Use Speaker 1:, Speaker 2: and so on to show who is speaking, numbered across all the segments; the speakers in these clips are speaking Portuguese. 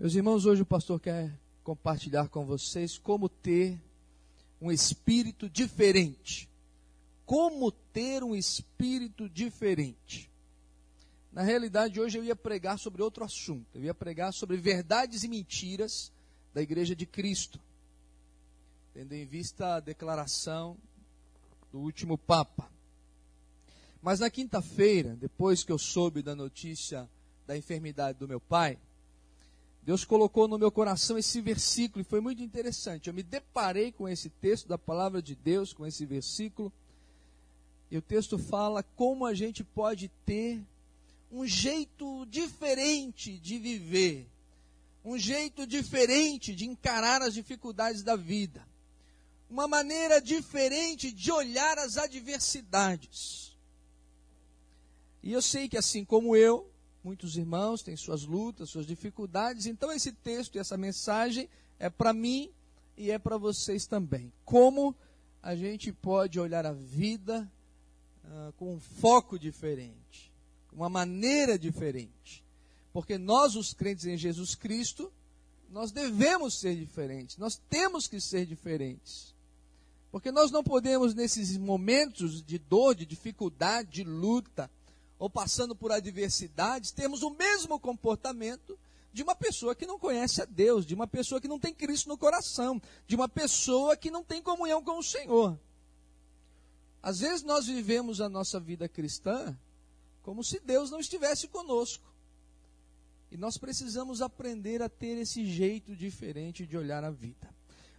Speaker 1: Meus irmãos, hoje o pastor quer compartilhar com vocês como ter um espírito diferente. Como ter um espírito diferente. Na realidade, hoje eu ia pregar sobre outro assunto. Eu ia pregar sobre verdades e mentiras da Igreja de Cristo, tendo em vista a declaração do último Papa. Mas na quinta-feira, depois que eu soube da notícia da enfermidade do meu pai, Deus colocou no meu coração esse versículo e foi muito interessante. Eu me deparei com esse texto da palavra de Deus, com esse versículo. E o texto fala como a gente pode ter um jeito diferente de viver, um jeito diferente de encarar as dificuldades da vida, uma maneira diferente de olhar as adversidades. E eu sei que assim como eu, Muitos irmãos têm suas lutas, suas dificuldades. Então, esse texto e essa mensagem é para mim e é para vocês também. Como a gente pode olhar a vida uh, com um foco diferente, uma maneira diferente. Porque nós, os crentes em Jesus Cristo, nós devemos ser diferentes, nós temos que ser diferentes. Porque nós não podemos, nesses momentos de dor, de dificuldade, de luta, ou passando por adversidades, temos o mesmo comportamento de uma pessoa que não conhece a Deus, de uma pessoa que não tem Cristo no coração, de uma pessoa que não tem comunhão com o Senhor. Às vezes nós vivemos a nossa vida cristã como se Deus não estivesse conosco. E nós precisamos aprender a ter esse jeito diferente de olhar a vida.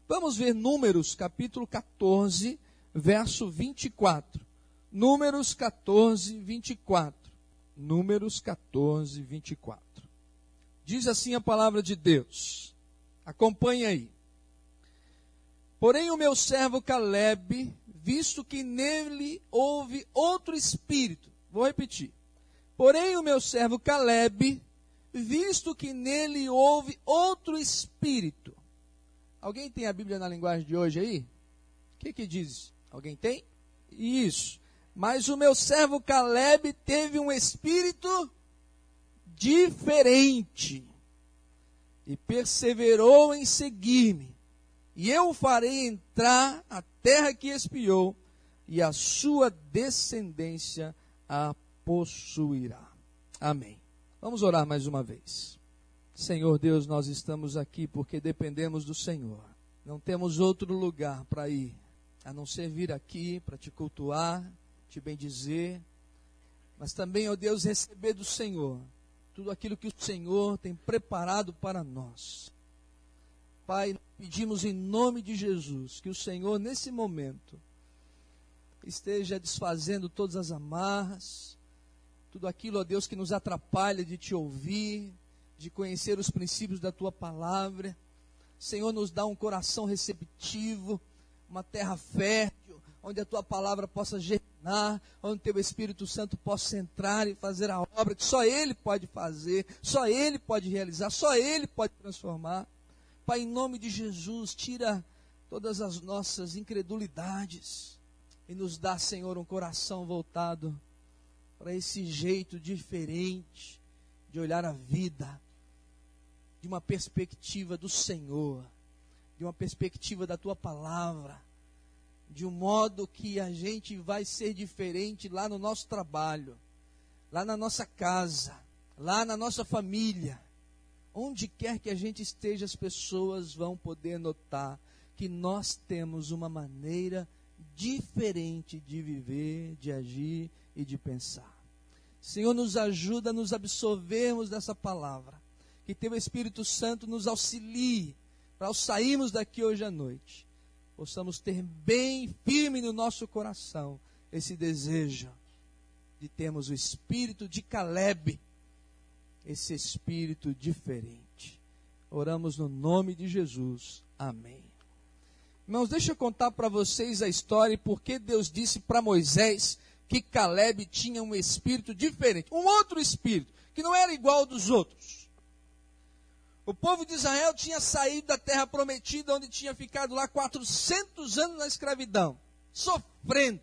Speaker 1: Vamos ver Números, capítulo 14, verso 24. Números 14, 24. Números 14, 24. Diz assim a palavra de Deus. Acompanhe aí. Porém, o meu servo Caleb, visto que nele houve outro espírito. Vou repetir. Porém, o meu servo Caleb, visto que nele houve outro espírito. Alguém tem a Bíblia na linguagem de hoje aí? O que, que diz? Alguém tem? Isso. Mas o meu servo Caleb teve um espírito diferente e perseverou em seguir-me. E eu o farei entrar a terra que espiou, e a sua descendência a possuirá. Amém. Vamos orar mais uma vez. Senhor Deus, nós estamos aqui porque dependemos do Senhor. Não temos outro lugar para ir a não ser vir aqui para te cultuar, te bendizer, mas também, ó Deus, receber do Senhor tudo aquilo que o Senhor tem preparado para nós. Pai, pedimos em nome de Jesus que o Senhor, nesse momento, esteja desfazendo todas as amarras, tudo aquilo, ó Deus, que nos atrapalha de te ouvir, de conhecer os princípios da tua palavra. Senhor, nos dá um coração receptivo, uma terra fértil, onde a tua palavra possa germinar governar, onde teu Espírito Santo possa entrar e fazer a obra que só Ele pode fazer, só Ele pode realizar, só Ele pode transformar. Pai, em nome de Jesus, tira todas as nossas incredulidades e nos dá, Senhor, um coração voltado para esse jeito diferente de olhar a vida, de uma perspectiva do Senhor, de uma perspectiva da tua palavra de um modo que a gente vai ser diferente lá no nosso trabalho, lá na nossa casa, lá na nossa família. Onde quer que a gente esteja, as pessoas vão poder notar que nós temos uma maneira diferente de viver, de agir e de pensar. Senhor, nos ajuda a nos absorvermos dessa palavra. Que Teu Espírito Santo nos auxilie para sairmos daqui hoje à noite possamos ter bem firme no nosso coração esse desejo de termos o espírito de Caleb, esse espírito diferente. Oramos no nome de Jesus. Amém. Irmãos, deixa eu contar para vocês a história e por que Deus disse para Moisés que Caleb tinha um espírito diferente, um outro espírito, que não era igual dos outros. O povo de Israel tinha saído da terra prometida, onde tinha ficado lá 400 anos na escravidão, sofrendo,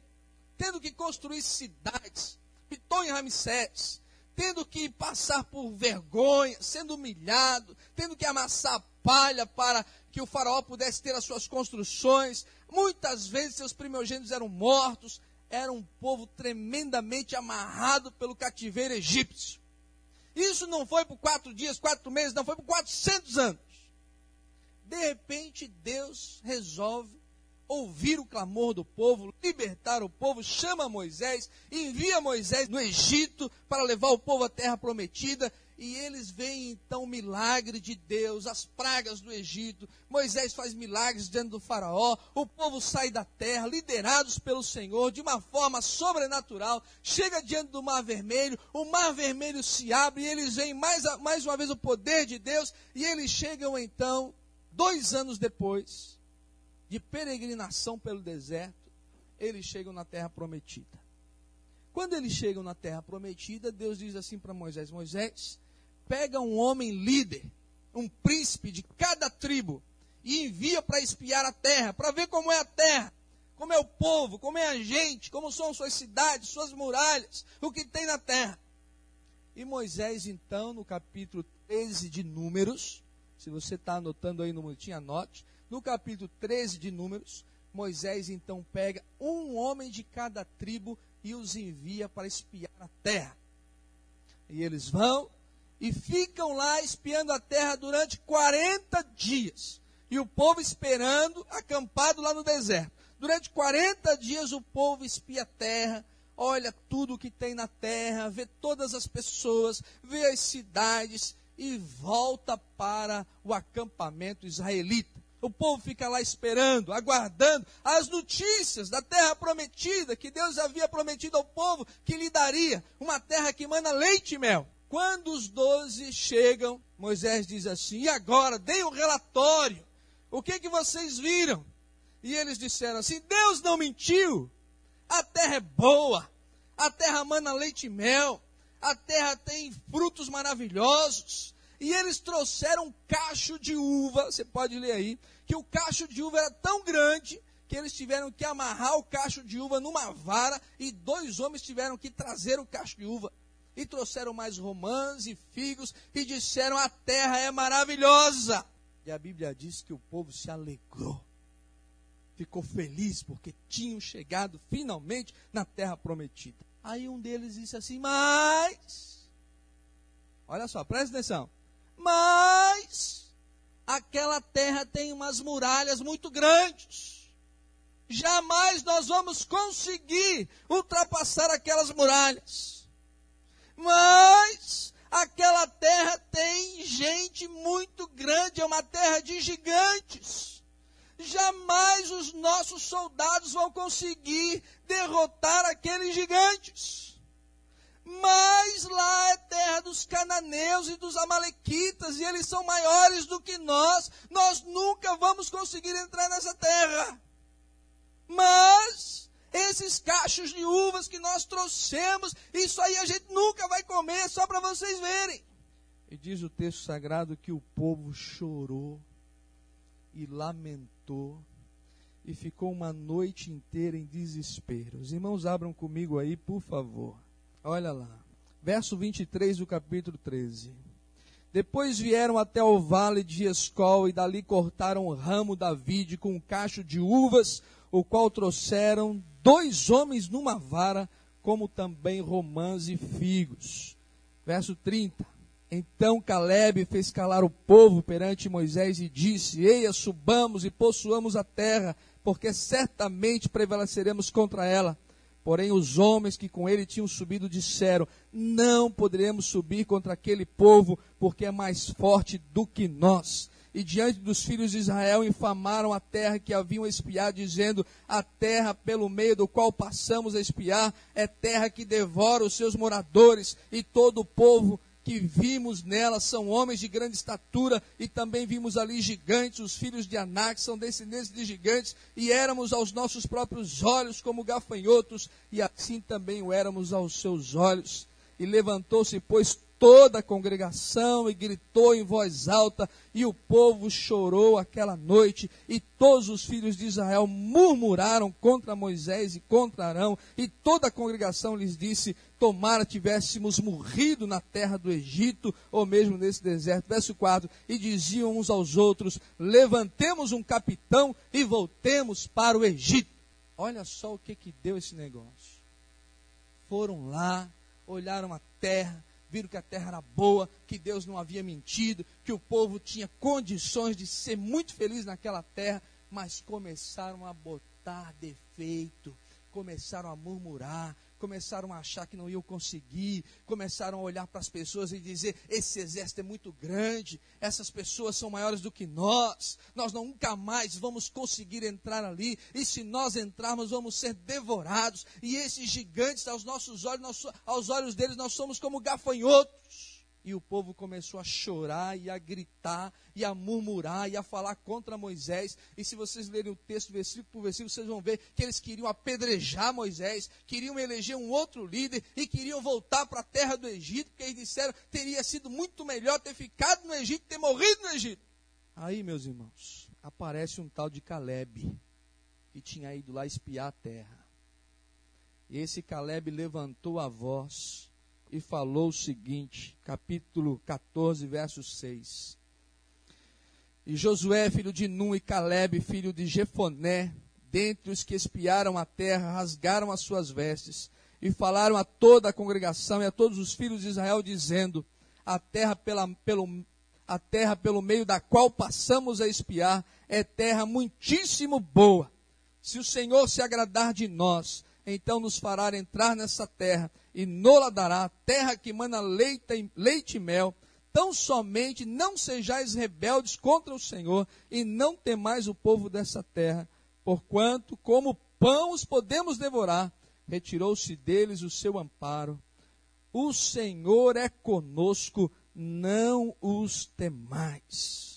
Speaker 1: tendo que construir cidades, Pitom e Ramsés, tendo que passar por vergonha, sendo humilhado, tendo que amassar palha para que o faraó pudesse ter as suas construções. Muitas vezes seus primogênitos eram mortos. Era um povo tremendamente amarrado pelo cativeiro egípcio. Isso não foi por quatro dias, quatro meses, não foi por 400 anos. De repente, Deus resolve ouvir o clamor do povo, libertar o povo, chama Moisés, envia Moisés no Egito para levar o povo à terra prometida, e eles veem então o milagre de Deus, as pragas do Egito. Moisés faz milagres diante do Faraó, o povo sai da terra, liderados pelo Senhor, de uma forma sobrenatural, chega diante do Mar Vermelho, o Mar Vermelho se abre, e eles veem mais, mais uma vez o poder de Deus, e eles chegam então, dois anos depois, de peregrinação pelo deserto, eles chegam na terra prometida. Quando eles chegam na terra prometida, Deus diz assim para Moisés: Moisés, pega um homem líder, um príncipe de cada tribo, e envia para espiar a terra, para ver como é a terra, como é o povo, como é a gente, como são suas cidades, suas muralhas, o que tem na terra. E Moisés, então, no capítulo 13 de Números, se você está anotando aí no minutinho, anote. No capítulo 13 de Números, Moisés então pega um homem de cada tribo e os envia para espiar a terra. E eles vão e ficam lá espiando a terra durante 40 dias. E o povo esperando, acampado lá no deserto. Durante 40 dias o povo espia a terra, olha tudo o que tem na terra, vê todas as pessoas, vê as cidades e volta para o acampamento israelita. O povo fica lá esperando, aguardando as notícias da terra prometida, que Deus havia prometido ao povo que lhe daria, uma terra que manda leite e mel. Quando os doze chegam, Moisés diz assim: E agora, deem um relatório. O que, que vocês viram? E eles disseram assim: Deus não mentiu. A terra é boa. A terra mana leite e mel. A terra tem frutos maravilhosos e eles trouxeram um cacho de uva, você pode ler aí, que o cacho de uva era tão grande que eles tiveram que amarrar o cacho de uva numa vara e dois homens tiveram que trazer o cacho de uva. E trouxeram mais romãs e figos e disseram: A terra é maravilhosa. E a Bíblia diz que o povo se alegrou, ficou feliz porque tinham chegado finalmente na terra prometida. Aí um deles disse assim: Mas, olha só, presta atenção. Mas aquela terra tem umas muralhas muito grandes. Jamais nós vamos conseguir ultrapassar aquelas muralhas. Mas aquela terra tem gente muito grande, é uma terra de gigantes. Jamais os nossos soldados vão conseguir derrotar aqueles gigantes. Mas lá é terra dos cananeus e dos amalequitas, e eles são maiores do que nós. Nós nunca vamos conseguir entrar nessa terra. Mas esses cachos de uvas que nós trouxemos, isso aí a gente nunca vai comer, só para vocês verem. E diz o texto sagrado que o povo chorou e lamentou e ficou uma noite inteira em desespero. Os irmãos abram comigo aí, por favor. Olha lá. Verso 23 do capítulo 13. Depois vieram até o vale de Escol e dali cortaram o ramo da vide com um cacho de uvas, o qual trouxeram dois homens numa vara, como também romãs e figos. Verso 30. Então Caleb fez calar o povo perante Moisés e disse: Eia, subamos e possuamos a terra, porque certamente prevaleceremos contra ela. Porém, os homens que com ele tinham subido disseram: Não poderemos subir contra aquele povo, porque é mais forte do que nós. E diante dos filhos de Israel infamaram a terra que haviam espiado, dizendo: A terra pelo meio do qual passamos a espiar é terra que devora os seus moradores, e todo o povo que vimos nela são homens de grande estatura, e também vimos ali gigantes, os filhos de Anak são descendentes de gigantes, e éramos aos nossos próprios olhos como gafanhotos, e assim também o éramos aos seus olhos. E levantou-se, pois, toda a congregação e gritou em voz alta, e o povo chorou aquela noite, e todos os filhos de Israel murmuraram contra Moisés e contra Arão, e toda a congregação lhes disse: Tomara tivéssemos morrido na terra do Egito, ou mesmo nesse deserto. Verso 4: E diziam uns aos outros: Levantemos um capitão e voltemos para o Egito. Olha só o que, que deu esse negócio. Foram lá, olharam a terra, viram que a terra era boa, que Deus não havia mentido, que o povo tinha condições de ser muito feliz naquela terra, mas começaram a botar defeito, começaram a murmurar, começaram a achar que não iam conseguir, começaram a olhar para as pessoas e dizer: esse exército é muito grande, essas pessoas são maiores do que nós, nós nunca mais vamos conseguir entrar ali, e se nós entrarmos, vamos ser devorados, e esses gigantes, aos nossos olhos, nós, aos olhos deles, nós somos como gafanhotos. E o povo começou a chorar e a gritar e a murmurar e a falar contra Moisés. E se vocês lerem o texto versículo por versículo, vocês vão ver que eles queriam apedrejar Moisés, queriam eleger um outro líder e queriam voltar para a terra do Egito, porque eles disseram teria sido muito melhor ter ficado no Egito, ter morrido no Egito. Aí, meus irmãos, aparece um tal de Caleb, que tinha ido lá espiar a terra. E esse Caleb levantou a voz e falou o seguinte, capítulo 14, verso 6. E Josué, filho de Nun, e Caleb, filho de Jefoné, dentre os que espiaram a terra, rasgaram as suas vestes e falaram a toda a congregação e a todos os filhos de Israel, dizendo: A terra, pela, pelo, a terra pelo meio da qual passamos a espiar é terra muitíssimo boa. Se o Senhor se agradar de nós, então nos fará entrar nessa terra e nola dará, terra que mana leite, leite e mel. Tão somente não sejais rebeldes contra o Senhor e não temais o povo dessa terra, porquanto, como pão os podemos devorar, retirou-se deles o seu amparo. O Senhor é conosco, não os temais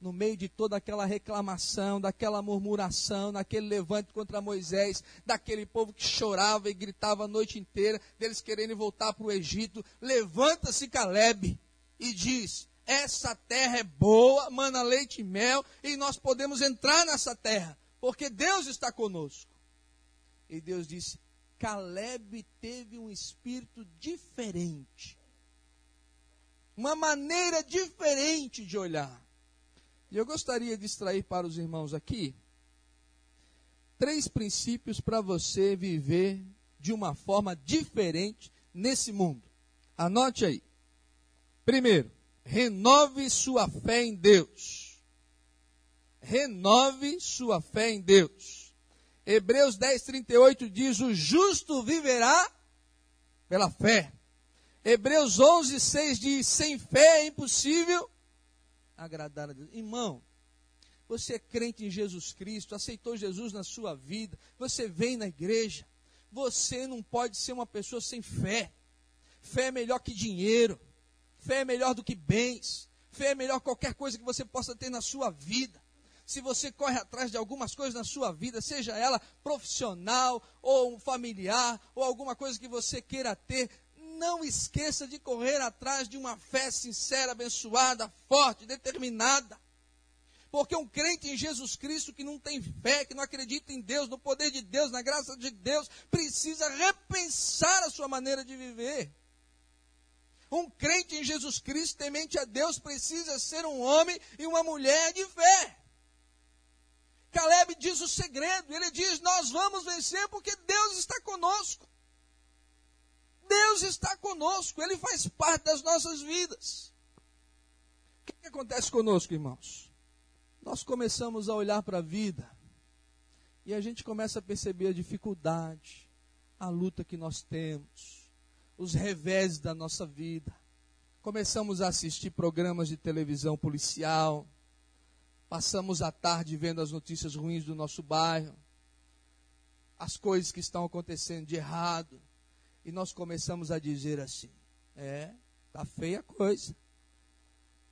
Speaker 1: no meio de toda aquela reclamação, daquela murmuração, naquele levante contra Moisés, daquele povo que chorava e gritava a noite inteira, deles querendo voltar para o Egito, levanta-se Caleb e diz: Essa terra é boa, mana leite e mel, e nós podemos entrar nessa terra, porque Deus está conosco. E Deus disse: Caleb teve um espírito diferente, uma maneira diferente de olhar. E eu gostaria de extrair para os irmãos aqui três princípios para você viver de uma forma diferente nesse mundo. Anote aí. Primeiro, renove sua fé em Deus. Renove sua fé em Deus. Hebreus 10, 38 diz: O justo viverá pela fé. Hebreus 11, 6 diz: Sem fé é impossível agradar a Deus. Irmão, você é crente em Jesus Cristo, aceitou Jesus na sua vida, você vem na igreja, você não pode ser uma pessoa sem fé. Fé é melhor que dinheiro, fé é melhor do que bens, fé é melhor que qualquer coisa que você possa ter na sua vida. Se você corre atrás de algumas coisas na sua vida, seja ela profissional ou familiar, ou alguma coisa que você queira ter, não esqueça de correr atrás de uma fé sincera, abençoada, forte, determinada. Porque um crente em Jesus Cristo que não tem fé, que não acredita em Deus, no poder de Deus, na graça de Deus, precisa repensar a sua maneira de viver. Um crente em Jesus Cristo, temente a Deus, precisa ser um homem e uma mulher de fé. Caleb diz o segredo, ele diz: Nós vamos vencer porque Deus está conosco. Deus está conosco, Ele faz parte das nossas vidas. O que, que acontece conosco, irmãos? Nós começamos a olhar para a vida e a gente começa a perceber a dificuldade, a luta que nós temos, os revés da nossa vida. Começamos a assistir programas de televisão policial, passamos a tarde vendo as notícias ruins do nosso bairro, as coisas que estão acontecendo de errado e nós começamos a dizer assim: é, tá feia a coisa.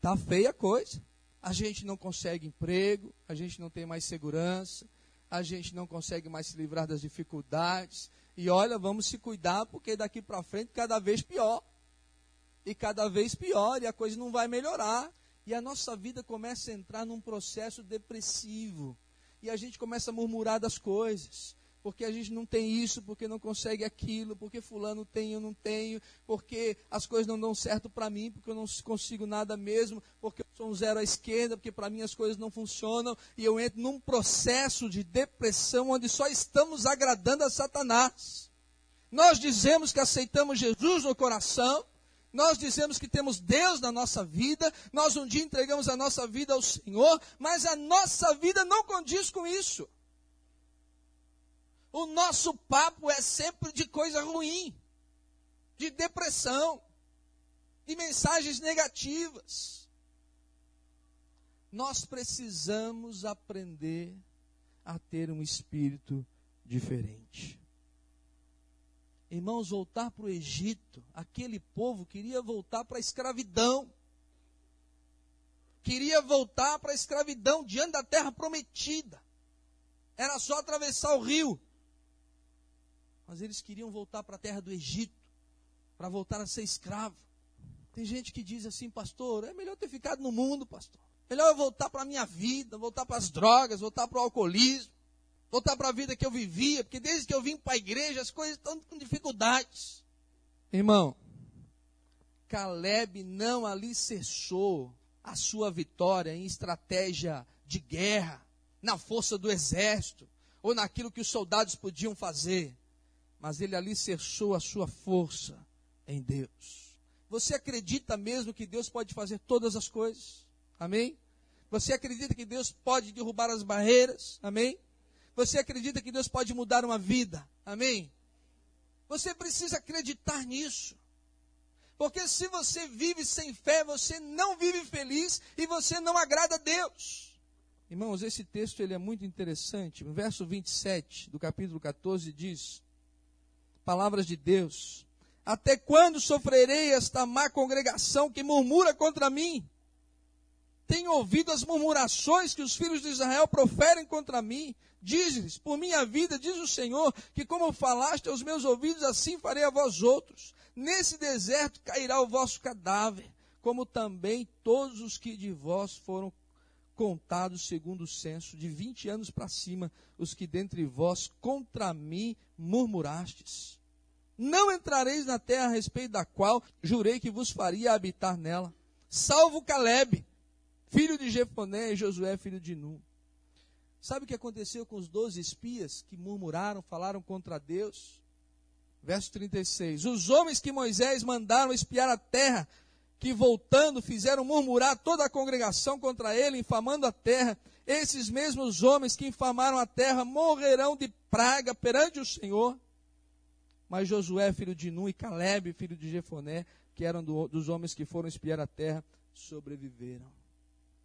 Speaker 1: Tá feia a coisa. A gente não consegue emprego, a gente não tem mais segurança, a gente não consegue mais se livrar das dificuldades. E olha, vamos se cuidar porque daqui para frente cada vez pior. e cada vez pior, e a coisa não vai melhorar. E a nossa vida começa a entrar num processo depressivo. E a gente começa a murmurar das coisas porque a gente não tem isso, porque não consegue aquilo, porque fulano tem, eu não tenho, porque as coisas não dão certo para mim, porque eu não consigo nada mesmo, porque eu sou um zero à esquerda, porque para mim as coisas não funcionam, e eu entro num processo de depressão onde só estamos agradando a Satanás. Nós dizemos que aceitamos Jesus no coração, nós dizemos que temos Deus na nossa vida, nós um dia entregamos a nossa vida ao Senhor, mas a nossa vida não condiz com isso. O nosso papo é sempre de coisa ruim, de depressão, de mensagens negativas. Nós precisamos aprender a ter um espírito diferente. Irmãos, voltar para o Egito, aquele povo queria voltar para a escravidão. Queria voltar para a escravidão diante da terra prometida. Era só atravessar o rio mas eles queriam voltar para a terra do Egito, para voltar a ser escravo. Tem gente que diz assim, pastor, é melhor ter ficado no mundo, pastor. Melhor eu voltar para a minha vida, voltar para as drogas, voltar para o alcoolismo, voltar para a vida que eu vivia, porque desde que eu vim para a igreja as coisas estão com dificuldades. Irmão, Caleb não alicerçou a sua vitória em estratégia de guerra, na força do exército, ou naquilo que os soldados podiam fazer mas ele alicerçou a sua força em Deus. Você acredita mesmo que Deus pode fazer todas as coisas? Amém? Você acredita que Deus pode derrubar as barreiras? Amém? Você acredita que Deus pode mudar uma vida? Amém? Você precisa acreditar nisso. Porque se você vive sem fé, você não vive feliz e você não agrada a Deus. Irmãos, esse texto ele é muito interessante. No verso 27 do capítulo 14 diz: palavras de Deus. Até quando sofrerei esta má congregação que murmura contra mim? Tenho ouvido as murmurações que os filhos de Israel proferem contra mim. Diz-lhes, por minha vida, diz o Senhor, que como falaste aos meus ouvidos, assim farei a vós outros. Nesse deserto cairá o vosso cadáver, como também todos os que de vós foram contados segundo o censo, de vinte anos para cima, os que dentre vós contra mim murmurastes. Não entrareis na terra a respeito da qual jurei que vos faria habitar nela, salvo Caleb, filho de Jefoné, e Josué, filho de Nun. Sabe o que aconteceu com os doze espias que murmuraram, falaram contra Deus? Verso 36. Os homens que Moisés mandaram espiar a terra, que voltando fizeram murmurar toda a congregação contra ele, infamando a terra, esses mesmos homens que infamaram a terra morrerão de praga perante o Senhor. Mas Josué, filho de Nun, e Caleb, filho de Jefoné, que eram do, dos homens que foram espiar a terra, sobreviveram.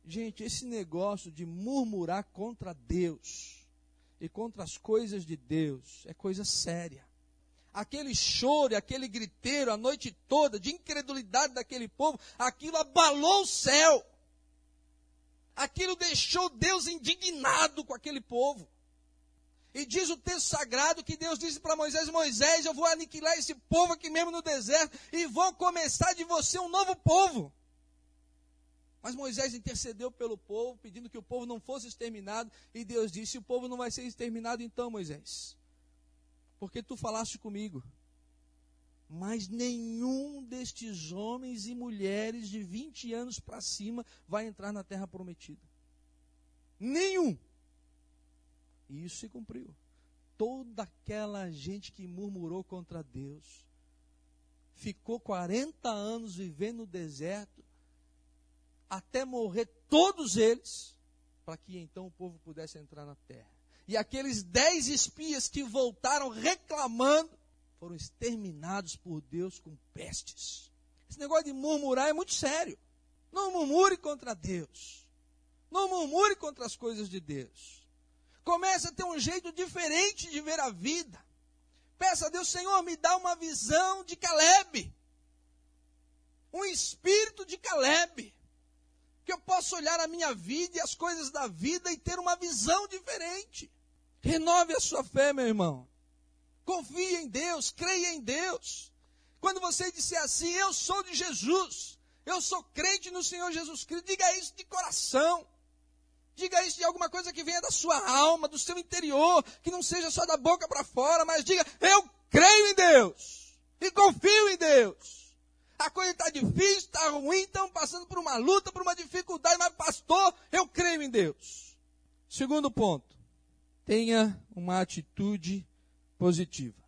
Speaker 1: Gente, esse negócio de murmurar contra Deus e contra as coisas de Deus é coisa séria. Aquele choro, aquele griteiro a noite toda de incredulidade daquele povo, aquilo abalou o céu. Aquilo deixou Deus indignado com aquele povo. E diz o texto sagrado que Deus disse para Moisés: Moisés, eu vou aniquilar esse povo aqui mesmo no deserto e vou começar de você um novo povo. Mas Moisés intercedeu pelo povo, pedindo que o povo não fosse exterminado, e Deus disse: O povo não vai ser exterminado, então, Moisés, porque tu falaste comigo. Mas nenhum destes homens e mulheres de 20 anos para cima vai entrar na terra prometida. Nenhum. E isso se cumpriu. Toda aquela gente que murmurou contra Deus, ficou 40 anos vivendo no deserto, até morrer todos eles, para que então o povo pudesse entrar na terra. E aqueles dez espias que voltaram reclamando, foram exterminados por Deus com pestes. Esse negócio de murmurar é muito sério. Não murmure contra Deus. Não murmure contra as coisas de Deus. Comece a ter um jeito diferente de ver a vida. Peça a Deus, Senhor, me dá uma visão de Caleb. Um espírito de Caleb. Que eu possa olhar a minha vida e as coisas da vida e ter uma visão diferente. Renove a sua fé, meu irmão. Confie em Deus, creia em Deus. Quando você disser assim, eu sou de Jesus, eu sou crente no Senhor Jesus Cristo, diga isso de coração. Diga isso de alguma coisa que venha da sua alma, do seu interior, que não seja só da boca para fora, mas diga: Eu creio em Deus e confio em Deus. A coisa está difícil, está ruim, estão passando por uma luta, por uma dificuldade, mas pastor, eu creio em Deus. Segundo ponto, tenha uma atitude positiva.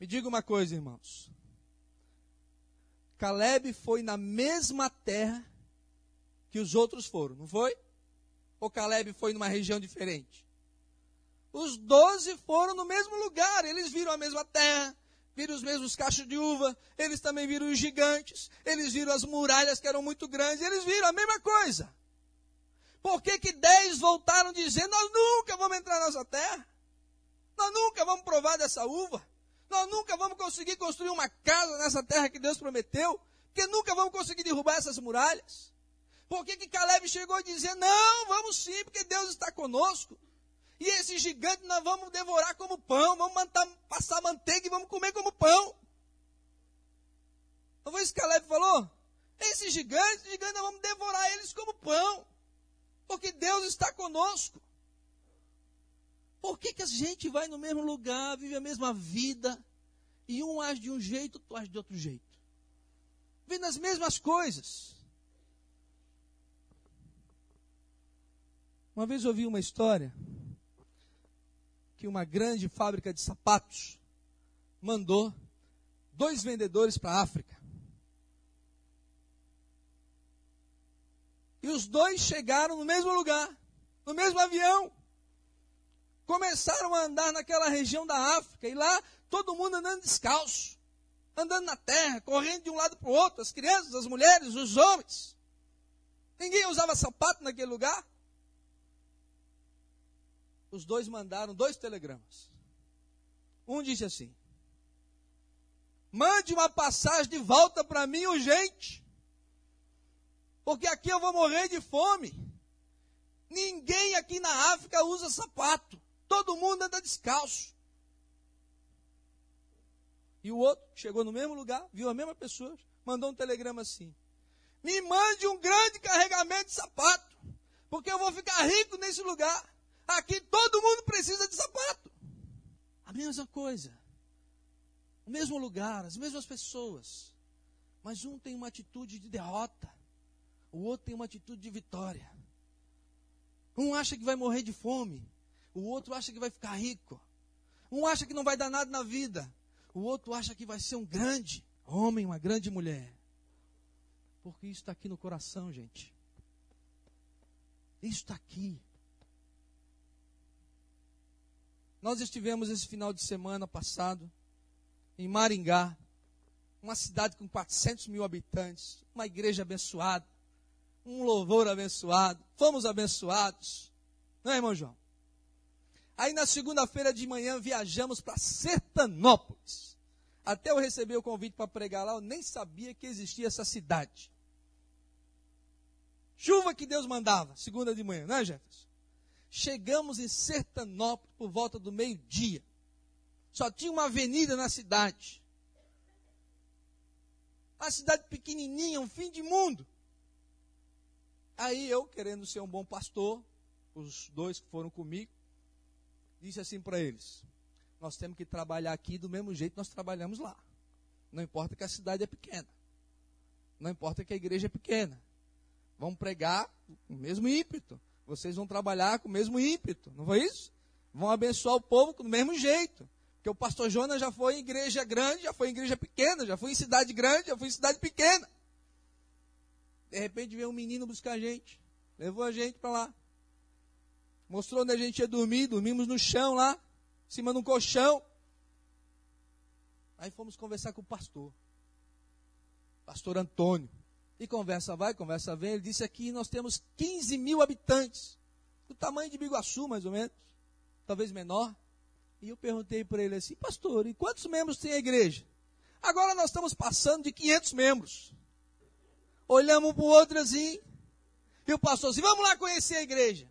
Speaker 1: Me diga uma coisa, irmãos. Caleb foi na mesma terra que os outros foram, não foi? Ou Caleb foi numa região diferente? Os doze foram no mesmo lugar, eles viram a mesma terra, viram os mesmos cachos de uva, eles também viram os gigantes, eles viram as muralhas que eram muito grandes, eles viram a mesma coisa. Por que, que dez voltaram dizendo, nós nunca vamos entrar na nossa terra? Nós nunca vamos provar dessa uva? Nós nunca vamos conseguir construir uma casa nessa terra que Deus prometeu? Porque nunca vamos conseguir derrubar essas muralhas? Por que, que Caleb chegou a dizer, não, vamos sim, porque Deus está conosco? E esse gigante nós vamos devorar como pão, vamos passar manteiga e vamos comer como pão. Não foi isso que Caleb falou? Esses gigantes, gigantes, nós vamos devorar eles como pão. Porque Deus está conosco. Por que, que a gente vai no mesmo lugar, vive a mesma vida, e um age de um jeito, tu age de outro jeito? Vendo as mesmas coisas. Uma vez eu ouvi uma história que uma grande fábrica de sapatos mandou dois vendedores para a África. E os dois chegaram no mesmo lugar, no mesmo avião. Começaram a andar naquela região da África e lá todo mundo andando descalço, andando na terra, correndo de um lado para o outro, as crianças, as mulheres, os homens. Ninguém usava sapato naquele lugar os dois mandaram dois telegramas. Um disse assim: Mande uma passagem de volta para mim urgente, porque aqui eu vou morrer de fome. Ninguém aqui na África usa sapato, todo mundo anda descalço. E o outro chegou no mesmo lugar, viu a mesma pessoa, mandou um telegrama assim: Me mande um grande carregamento de sapato, porque eu vou ficar rico nesse lugar. Aqui todo mundo precisa de sapato. A mesma coisa. O mesmo lugar, as mesmas pessoas. Mas um tem uma atitude de derrota. O outro tem uma atitude de vitória. Um acha que vai morrer de fome. O outro acha que vai ficar rico. Um acha que não vai dar nada na vida. O outro acha que vai ser um grande homem, uma grande mulher. Porque isso está aqui no coração, gente. Isso está aqui. Nós estivemos esse final de semana passado em Maringá, uma cidade com 400 mil habitantes, uma igreja abençoada, um louvor abençoado, fomos abençoados, não é, irmão João? Aí na segunda-feira de manhã viajamos para Sertanópolis. Até eu receber o convite para pregar lá, eu nem sabia que existia essa cidade. Chuva que Deus mandava, segunda de manhã, não é, Jefferson? Chegamos em Sertanópolis por volta do meio-dia. Só tinha uma avenida na cidade. A cidade pequenininha, um fim de mundo. Aí eu, querendo ser um bom pastor, os dois que foram comigo, disse assim para eles: Nós temos que trabalhar aqui do mesmo jeito que nós trabalhamos lá. Não importa que a cidade é pequena. Não importa que a igreja é pequena. Vamos pregar o mesmo ímpeto vocês vão trabalhar com o mesmo ímpeto, não foi isso? Vão abençoar o povo do mesmo jeito. Porque o pastor Jonas já foi em igreja grande, já foi em igreja pequena, já foi em cidade grande, já foi em cidade pequena. De repente veio um menino buscar a gente, levou a gente para lá. Mostrou onde a gente ia dormir, dormimos no chão lá, em cima de um colchão. Aí fomos conversar com o pastor, pastor Antônio. E conversa vai, conversa vem. Ele disse aqui nós temos 15 mil habitantes. Do tamanho de Biguaçu, mais ou menos. Talvez menor. E eu perguntei para ele assim, pastor, e quantos membros tem a igreja? Agora nós estamos passando de 500 membros. Olhamos um para o outro assim. E o pastor assim, vamos lá conhecer a igreja.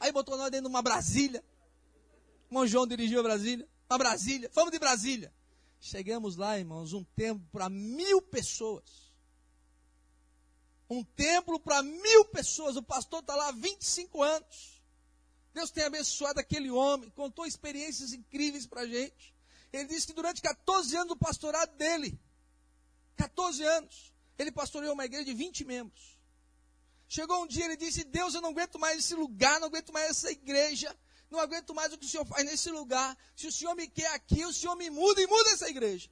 Speaker 1: Aí botou nós dentro de uma Brasília. O João dirigiu a Brasília. Uma Brasília. Fomos de Brasília. Chegamos lá, irmãos, um templo para mil pessoas. Um templo para mil pessoas. O pastor está lá há 25 anos. Deus tem abençoado aquele homem, contou experiências incríveis para a gente. Ele disse que durante 14 anos do pastorado dele, 14 anos, ele pastoreou uma igreja de 20 membros. Chegou um dia, ele disse: Deus, eu não aguento mais esse lugar, não aguento mais essa igreja, não aguento mais o que o Senhor faz nesse lugar. Se o Senhor me quer aqui, o Senhor me muda e muda essa igreja.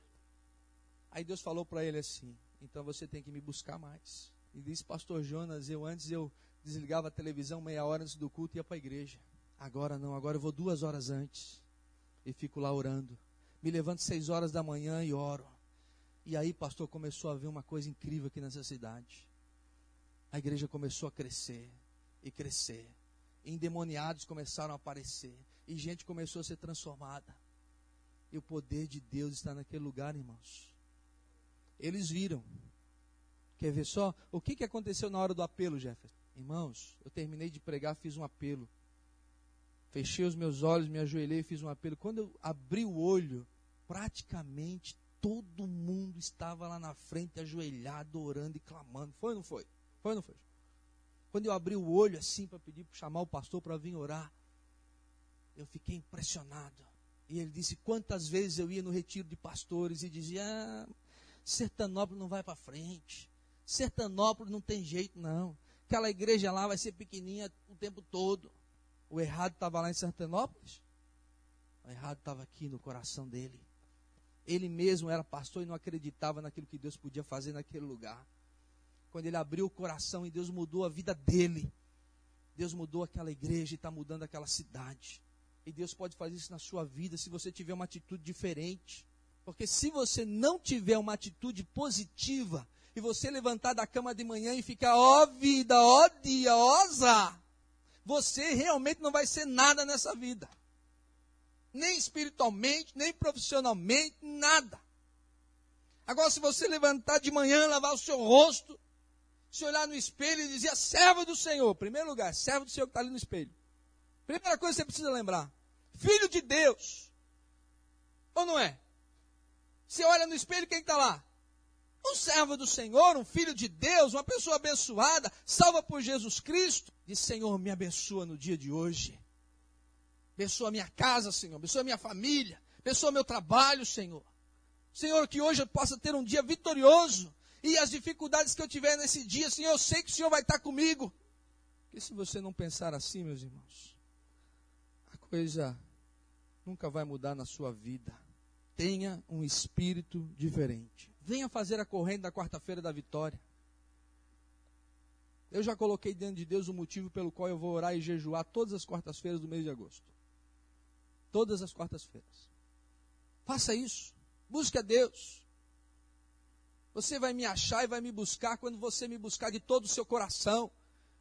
Speaker 1: Aí Deus falou para ele assim: Então você tem que me buscar mais. E disse, Pastor Jonas, eu antes eu desligava a televisão meia hora antes do culto e ia para a igreja. Agora não, agora eu vou duas horas antes e fico lá orando. Me levanto seis horas da manhã e oro. E aí, pastor, começou a ver uma coisa incrível aqui nessa cidade. A igreja começou a crescer e crescer. E endemoniados começaram a aparecer. E gente começou a ser transformada. E o poder de Deus está naquele lugar, irmãos. Eles viram. Quer ver só? O que, que aconteceu na hora do apelo, Jefferson? Irmãos, eu terminei de pregar, fiz um apelo. Fechei os meus olhos, me ajoelhei e fiz um apelo. Quando eu abri o olho, praticamente todo mundo estava lá na frente, ajoelhado, orando e clamando. Foi ou não foi? Foi ou não foi? Quando eu abri o olho assim para pedir para chamar o pastor para vir orar, eu fiquei impressionado. E ele disse quantas vezes eu ia no retiro de pastores e dizia: ah, Sertanópolis não vai para frente. Sertanópolis não tem jeito, não. Aquela igreja lá vai ser pequenininha o tempo todo. O errado estava lá em Sertanópolis? O errado estava aqui no coração dele. Ele mesmo era pastor e não acreditava naquilo que Deus podia fazer naquele lugar. Quando ele abriu o coração e Deus mudou a vida dele, Deus mudou aquela igreja e está mudando aquela cidade. E Deus pode fazer isso na sua vida se você tiver uma atitude diferente. Porque se você não tiver uma atitude positiva, e você levantar da cama de manhã e ficar, ó vida, ó dia, ó azar, você realmente não vai ser nada nessa vida nem espiritualmente, nem profissionalmente, nada. Agora, se você levantar de manhã, lavar o seu rosto, se olhar no espelho e dizer, servo do Senhor, primeiro lugar, servo do Senhor que está ali no espelho. Primeira coisa que você precisa lembrar, filho de Deus, ou não é? Você olha no espelho, quem está lá? Um servo do Senhor, um filho de Deus, uma pessoa abençoada, salva por Jesus Cristo. Diz, Senhor, me abençoa no dia de hoje. Abençoa minha casa, Senhor. Abençoa minha família. Abençoa meu trabalho, Senhor. Senhor, que hoje eu possa ter um dia vitorioso. E as dificuldades que eu tiver nesse dia, Senhor, eu sei que o Senhor vai estar comigo. Porque se você não pensar assim, meus irmãos, a coisa nunca vai mudar na sua vida. Tenha um espírito diferente. Venha fazer a corrente da quarta-feira da vitória. Eu já coloquei diante de Deus o motivo pelo qual eu vou orar e jejuar todas as quartas-feiras do mês de agosto todas as quartas-feiras. Faça isso. Busque a Deus. Você vai me achar e vai me buscar quando você me buscar de todo o seu coração.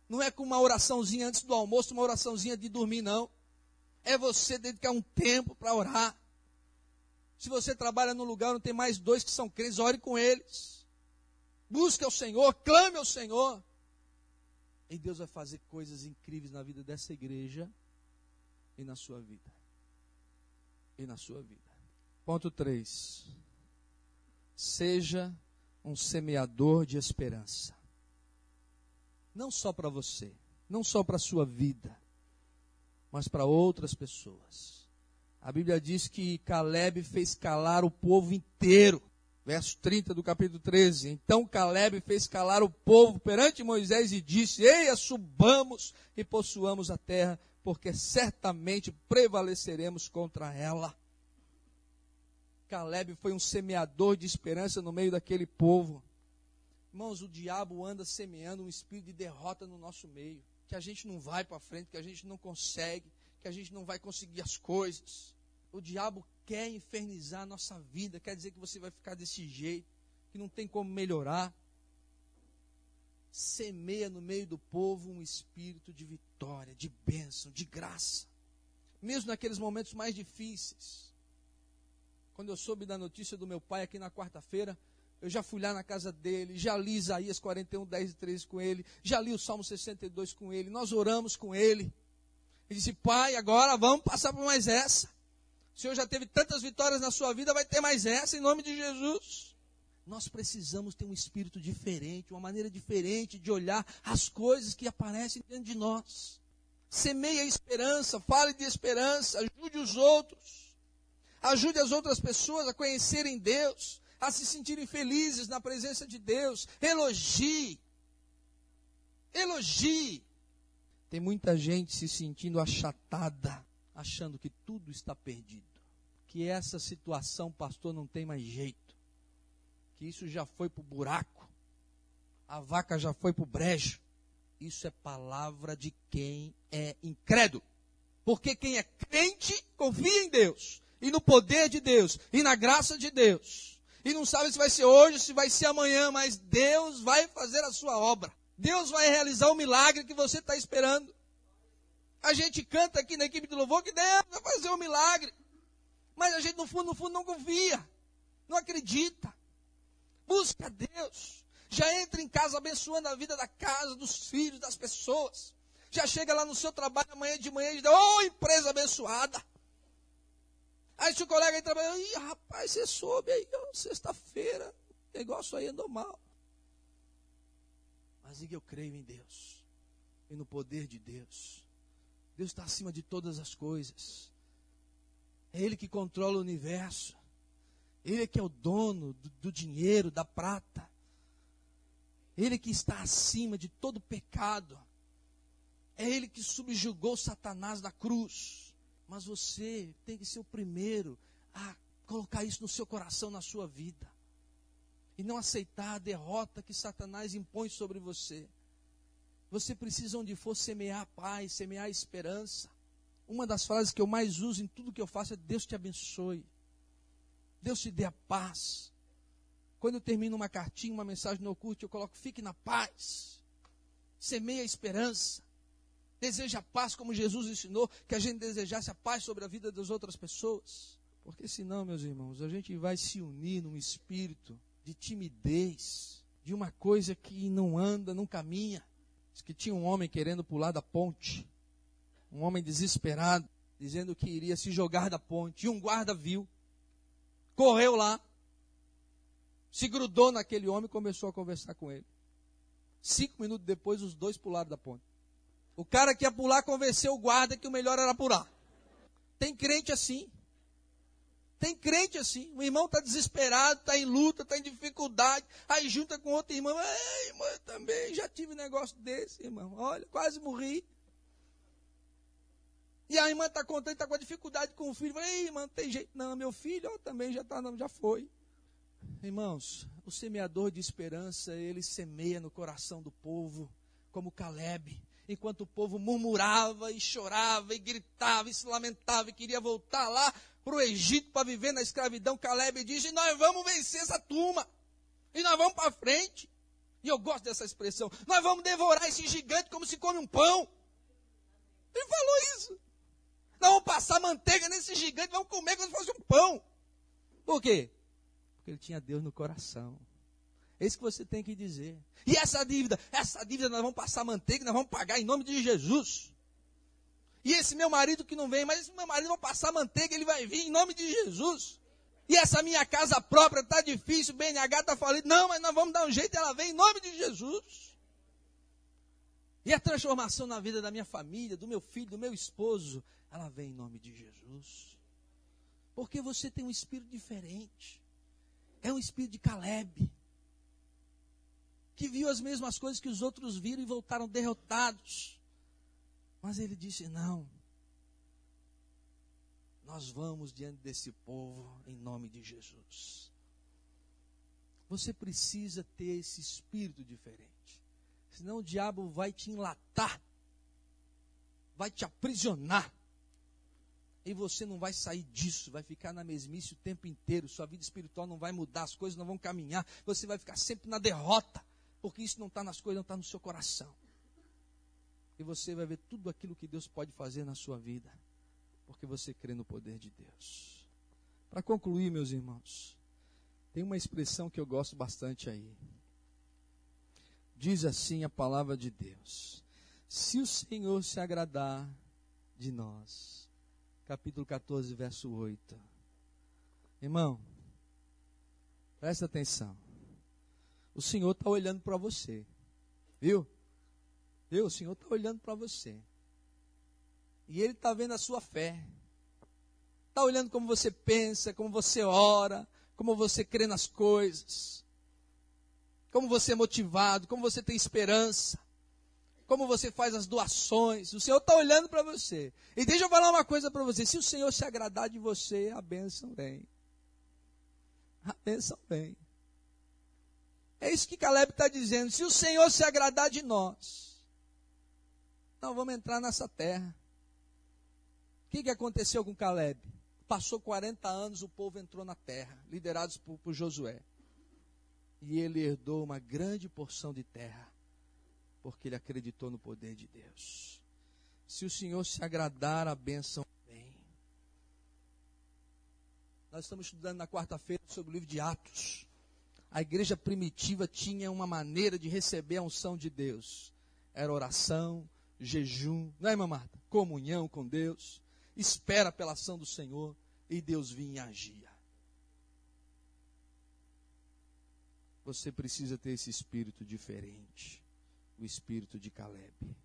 Speaker 1: Não é com uma oraçãozinha antes do almoço, uma oraçãozinha de dormir, não. É você dedicar um tempo para orar. Se você trabalha num lugar onde tem mais dois que são crentes, ore com eles. Busque ao Senhor, clame ao Senhor. E Deus vai fazer coisas incríveis na vida dessa igreja e na sua vida e na sua vida. Ponto 3. Seja um semeador de esperança. Não só para você, não só para a sua vida, mas para outras pessoas. A Bíblia diz que Caleb fez calar o povo inteiro. Verso 30 do capítulo 13. Então Caleb fez calar o povo perante Moisés e disse: Eia, subamos e possuamos a terra, porque certamente prevaleceremos contra ela. Caleb foi um semeador de esperança no meio daquele povo. Irmãos, o diabo anda semeando um espírito de derrota no nosso meio, que a gente não vai para frente, que a gente não consegue, que a gente não vai conseguir as coisas. O diabo quer infernizar a nossa vida, quer dizer que você vai ficar desse jeito, que não tem como melhorar semeia no meio do povo um espírito de vitória, de bênção, de graça. Mesmo naqueles momentos mais difíceis. Quando eu soube da notícia do meu pai aqui na quarta-feira, eu já fui lá na casa dele, já li Isaías 41, 10 e 13 com ele, já li o Salmo 62 com ele, nós oramos com ele. Ele disse, pai, agora vamos passar por mais essa. O Senhor já teve tantas vitórias na sua vida, vai ter mais essa em nome de Jesus. Nós precisamos ter um espírito diferente, uma maneira diferente de olhar as coisas que aparecem diante de nós. Semeie a esperança, fale de esperança, ajude os outros. Ajude as outras pessoas a conhecerem Deus, a se sentirem felizes na presença de Deus. Elogie. Elogie. Tem muita gente se sentindo achatada, achando que tudo está perdido. Que essa situação, pastor, não tem mais jeito. Que isso já foi para o buraco. A vaca já foi para o brejo. Isso é palavra de quem é incrédulo. Porque quem é crente confia em Deus, e no poder de Deus, e na graça de Deus. E não sabe se vai ser hoje, se vai ser amanhã, mas Deus vai fazer a sua obra. Deus vai realizar o milagre que você está esperando. A gente canta aqui na equipe do louvor que Deus vai fazer um milagre. Mas a gente, no fundo, no fundo, não confia. Não acredita. Busca Deus. Já entra em casa abençoando a vida da casa, dos filhos, das pessoas. Já chega lá no seu trabalho amanhã de manhã e diz, ô oh, empresa abençoada. Aí se o colega aí trabalha, ih, rapaz, você soube aí, sexta-feira, o negócio aí andou mal. Mas diga, eu creio em Deus e no poder de Deus. Deus está acima de todas as coisas. É Ele que controla o universo. Ele é que é o dono do, do dinheiro, da prata. Ele que está acima de todo pecado. É Ele que subjugou Satanás na cruz. Mas você tem que ser o primeiro a colocar isso no seu coração, na sua vida. E não aceitar a derrota que Satanás impõe sobre você. Você precisa, onde for, semear paz, semear esperança. Uma das frases que eu mais uso em tudo que eu faço é: Deus te abençoe. Deus te dê a paz. Quando eu termino uma cartinha, uma mensagem no curto, eu coloco: fique na paz. Semeia a esperança. Deseja a paz, como Jesus ensinou, que a gente desejasse a paz sobre a vida das outras pessoas. Porque senão, meus irmãos, a gente vai se unir num espírito de timidez, de uma coisa que não anda, não caminha. Diz que tinha um homem querendo pular da ponte. Um homem desesperado, dizendo que iria se jogar da ponte. E um guarda viu. Correu lá. Se grudou naquele homem e começou a conversar com ele. Cinco minutos depois, os dois pularam da ponte. O cara que ia pular convenceu o guarda que o melhor era pular. Tem crente assim. Tem crente assim, o irmão está desesperado, está em luta, está em dificuldade, aí junta com outro irmão, ei, irmão, eu também já tive negócio desse, irmão, olha, quase morri. E a irmã está contando, está com dificuldade com o filho, ei, irmão, não tem jeito, não, meu filho ó, também já está, já foi. Irmãos, o semeador de esperança, ele semeia no coração do povo, como Caleb, enquanto o povo murmurava e chorava e gritava e se lamentava e queria voltar lá, para o Egito para viver na escravidão, Caleb diz: e nós vamos vencer essa turma. E nós vamos para frente. E eu gosto dessa expressão. Nós vamos devorar esse gigante como se come um pão. Ele falou isso. Nós vamos passar manteiga nesse gigante, vamos comer como se fosse um pão. Por quê? Porque ele tinha Deus no coração. É isso que você tem que dizer. E essa dívida? Essa dívida nós vamos passar manteiga, nós vamos pagar em nome de Jesus. E esse meu marido que não vem, mas esse meu marido vai passar manteiga, ele vai vir em nome de Jesus. E essa minha casa própria está difícil, o BNH está falando, não, mas nós vamos dar um jeito, ela vem em nome de Jesus. E a transformação na vida da minha família, do meu filho, do meu esposo, ela vem em nome de Jesus. Porque você tem um espírito diferente. É um espírito de Caleb. Que viu as mesmas coisas que os outros viram e voltaram derrotados. Mas ele disse: Não, nós vamos diante desse povo em nome de Jesus. Você precisa ter esse espírito diferente, senão o diabo vai te enlatar, vai te aprisionar. E você não vai sair disso, vai ficar na mesmice o tempo inteiro. Sua vida espiritual não vai mudar, as coisas não vão caminhar. Você vai ficar sempre na derrota, porque isso não está nas coisas, não está no seu coração. E você vai ver tudo aquilo que Deus pode fazer na sua vida, porque você crê no poder de Deus. Para concluir, meus irmãos, tem uma expressão que eu gosto bastante aí. Diz assim a palavra de Deus: Se o Senhor se agradar de nós, capítulo 14, verso 8. Irmão, presta atenção. O Senhor está olhando para você. Viu? Viu? O Senhor está olhando para você. E Ele está vendo a sua fé. Está olhando como você pensa, como você ora, como você crê nas coisas. Como você é motivado, como você tem esperança. Como você faz as doações. O Senhor está olhando para você. E deixa eu falar uma coisa para você. Se o Senhor se agradar de você, a bênção vem. A bênção vem. É isso que Caleb está dizendo. Se o Senhor se agradar de nós, nós vamos entrar nessa terra. O que, que aconteceu com Caleb? Passou 40 anos, o povo entrou na terra, liderados por, por Josué. E ele herdou uma grande porção de terra, porque ele acreditou no poder de Deus. Se o Senhor se agradar, a bênção vem. Nós estamos estudando na quarta-feira sobre o livro de Atos a igreja primitiva tinha uma maneira de receber a unção de Deus. Era oração, jejum, não é, Marta? Comunhão com Deus, espera pela ação do Senhor e Deus vinha e agia. Você precisa ter esse espírito diferente, o espírito de Caleb.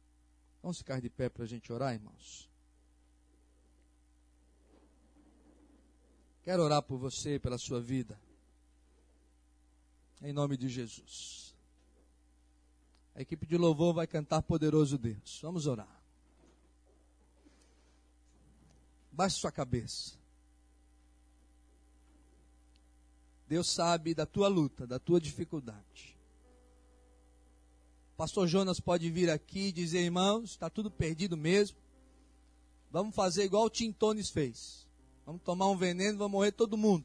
Speaker 1: Vamos ficar de pé para a gente orar, irmãos? Quero orar por você, pela sua vida. Em nome de Jesus. A equipe de louvor vai cantar Poderoso Deus. Vamos orar. Baixe sua cabeça. Deus sabe da tua luta, da tua dificuldade. Pastor Jonas pode vir aqui e dizer, irmãos, está tudo perdido mesmo. Vamos fazer igual o Tim Tones fez. Vamos tomar um veneno, vamos morrer todo mundo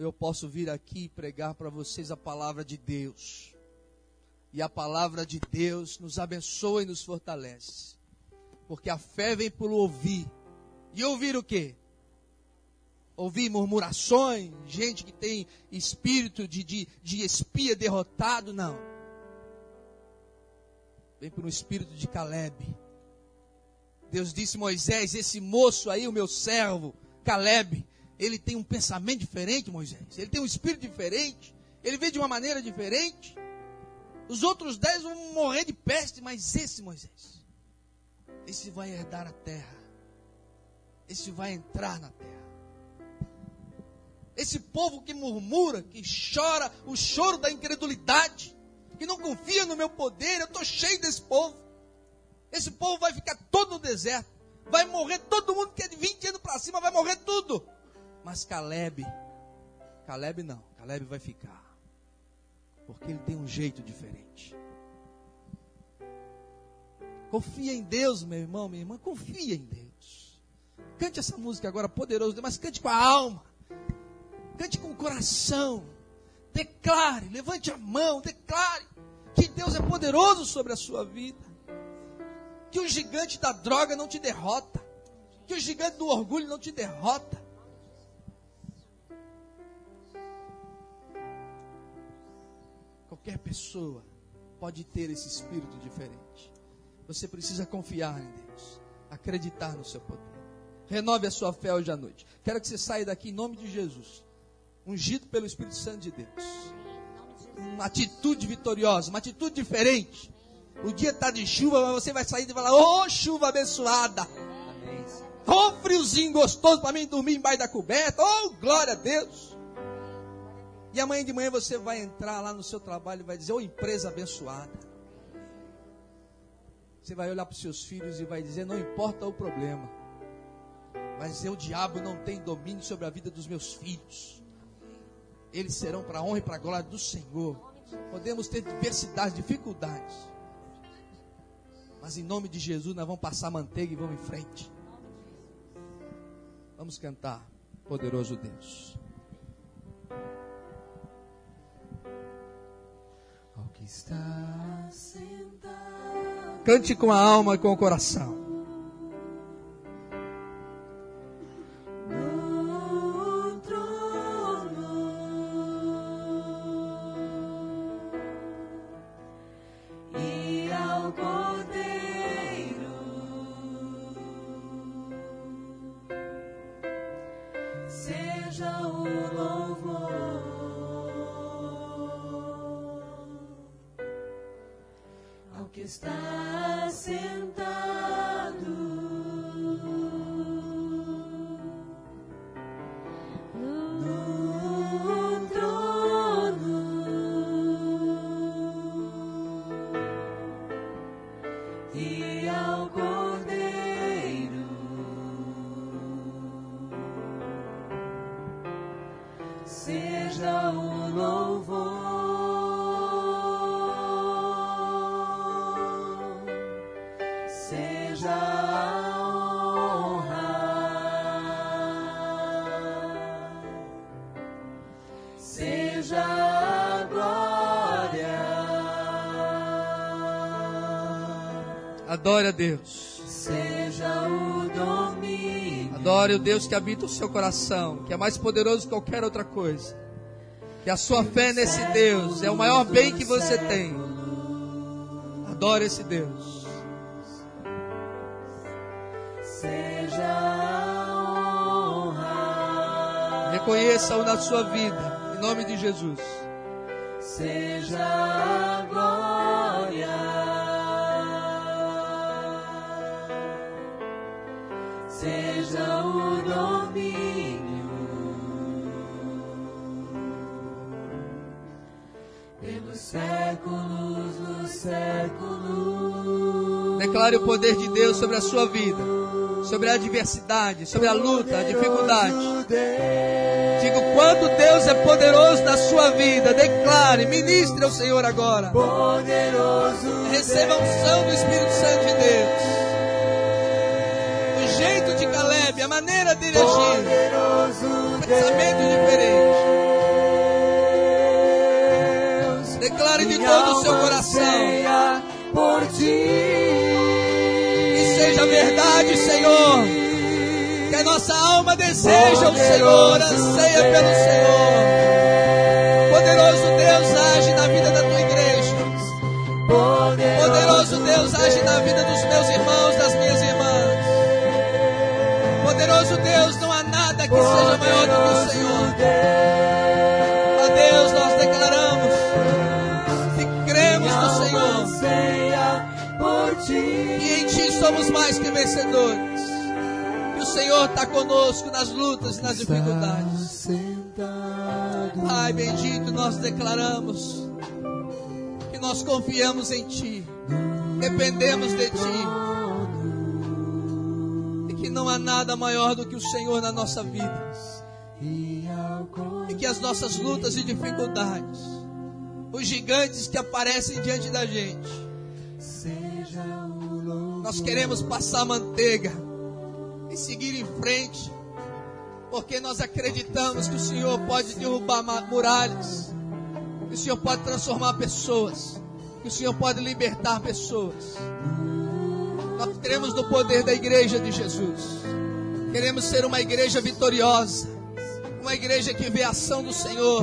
Speaker 1: eu posso vir aqui e pregar para vocês a palavra de Deus. E a palavra de Deus nos abençoa e nos fortalece. Porque a fé vem por ouvir. E ouvir o quê? Ouvir murmurações, gente que tem espírito de, de, de espia derrotado, não. Vem por um espírito de Caleb. Deus disse Moisés, esse moço aí, o meu servo, Caleb, ele tem um pensamento diferente, Moisés. Ele tem um espírito diferente. Ele vê de uma maneira diferente. Os outros dez vão morrer de peste, mas esse Moisés, esse vai herdar a terra. Esse vai entrar na terra. Esse povo que murmura, que chora o choro da incredulidade, que não confia no meu poder, eu estou cheio desse povo. Esse povo vai ficar todo no deserto. Vai morrer todo mundo que é de 20 anos para cima, vai morrer tudo. Mas Caleb, Caleb não, Caleb vai ficar. Porque ele tem um jeito diferente. Confia em Deus, meu irmão, minha irmã, confia em Deus. Cante essa música agora, poderoso, mas cante com a alma. Cante com o coração. Declare, levante a mão, declare que Deus é poderoso sobre a sua vida. Que o gigante da droga não te derrota. Que o gigante do orgulho não te derrota. Qualquer pessoa pode ter esse espírito diferente. Você precisa confiar em Deus, acreditar no seu poder. Renove a sua fé hoje à noite. Quero que você saia daqui em nome de Jesus, ungido pelo Espírito Santo de Deus. Uma atitude vitoriosa, uma atitude diferente. O dia está de chuva, mas você vai sair e falar: Ô oh, chuva abençoada! Ô oh, friozinho gostoso para mim dormir embaixo da coberta! Ô oh, glória a Deus! E amanhã de manhã você vai entrar lá no seu trabalho e vai dizer: Ô oh, empresa abençoada. Você vai olhar para os seus filhos e vai dizer: Não importa o problema, mas o diabo não tem domínio sobre a vida dos meus filhos. Eles serão para a honra e para a glória do Senhor. Podemos ter diversidade, dificuldades, mas em nome de Jesus nós vamos passar manteiga e vamos em frente. Vamos cantar, poderoso Deus. Está sentado. Cante com a alma e com o coração.
Speaker 2: Seja a glória.
Speaker 1: Adore a Deus.
Speaker 2: Seja o domínio,
Speaker 1: Adore o Deus que habita o seu coração, que é mais poderoso que qualquer outra coisa. Que a sua fé nesse Deus é o maior bem que você tem. Adore esse Deus.
Speaker 2: seja a honra,
Speaker 1: Reconheça-o na sua vida, em nome de Jesus.
Speaker 2: seja a glória, seja o domínio pelos séculos dos séculos.
Speaker 1: Declare o poder de Deus sobre a sua vida, sobre a adversidade, sobre a luta, a dificuldade. Diga o quanto Deus é poderoso na sua vida. Declare, ministre ao Senhor agora. Receba a unção do Espírito Santo de Deus. O jeito de Caleb, a maneira dele agir, pensamento diferente. Seja verdade, Senhor. Que a nossa alma deseja o Senhor, anseia pelo Senhor. Poderoso Deus, age na vida da tua igreja. Poderoso Deus, age na vida dos meus irmãos, das minhas irmãs. Poderoso Deus, não há nada que seja maior do que o Senhor. Que vencedores. Que o Senhor está conosco nas lutas e nas dificuldades. Pai bendito, nós declaramos que nós confiamos em Ti, dependemos de Ti e que não há nada maior do que o Senhor na nossa vida.
Speaker 2: e
Speaker 1: que as nossas lutas e dificuldades, os gigantes que aparecem diante da gente,
Speaker 2: seja o louvor.
Speaker 1: Nós queremos passar manteiga e seguir em frente, porque nós acreditamos que o Senhor pode derrubar muralhas, que o Senhor pode transformar pessoas, que o Senhor pode libertar pessoas. Nós cremos no poder da igreja de Jesus. Queremos ser uma igreja vitoriosa, uma igreja que vê a ação do Senhor,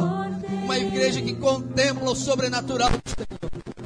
Speaker 1: uma igreja que contempla o sobrenatural do Senhor.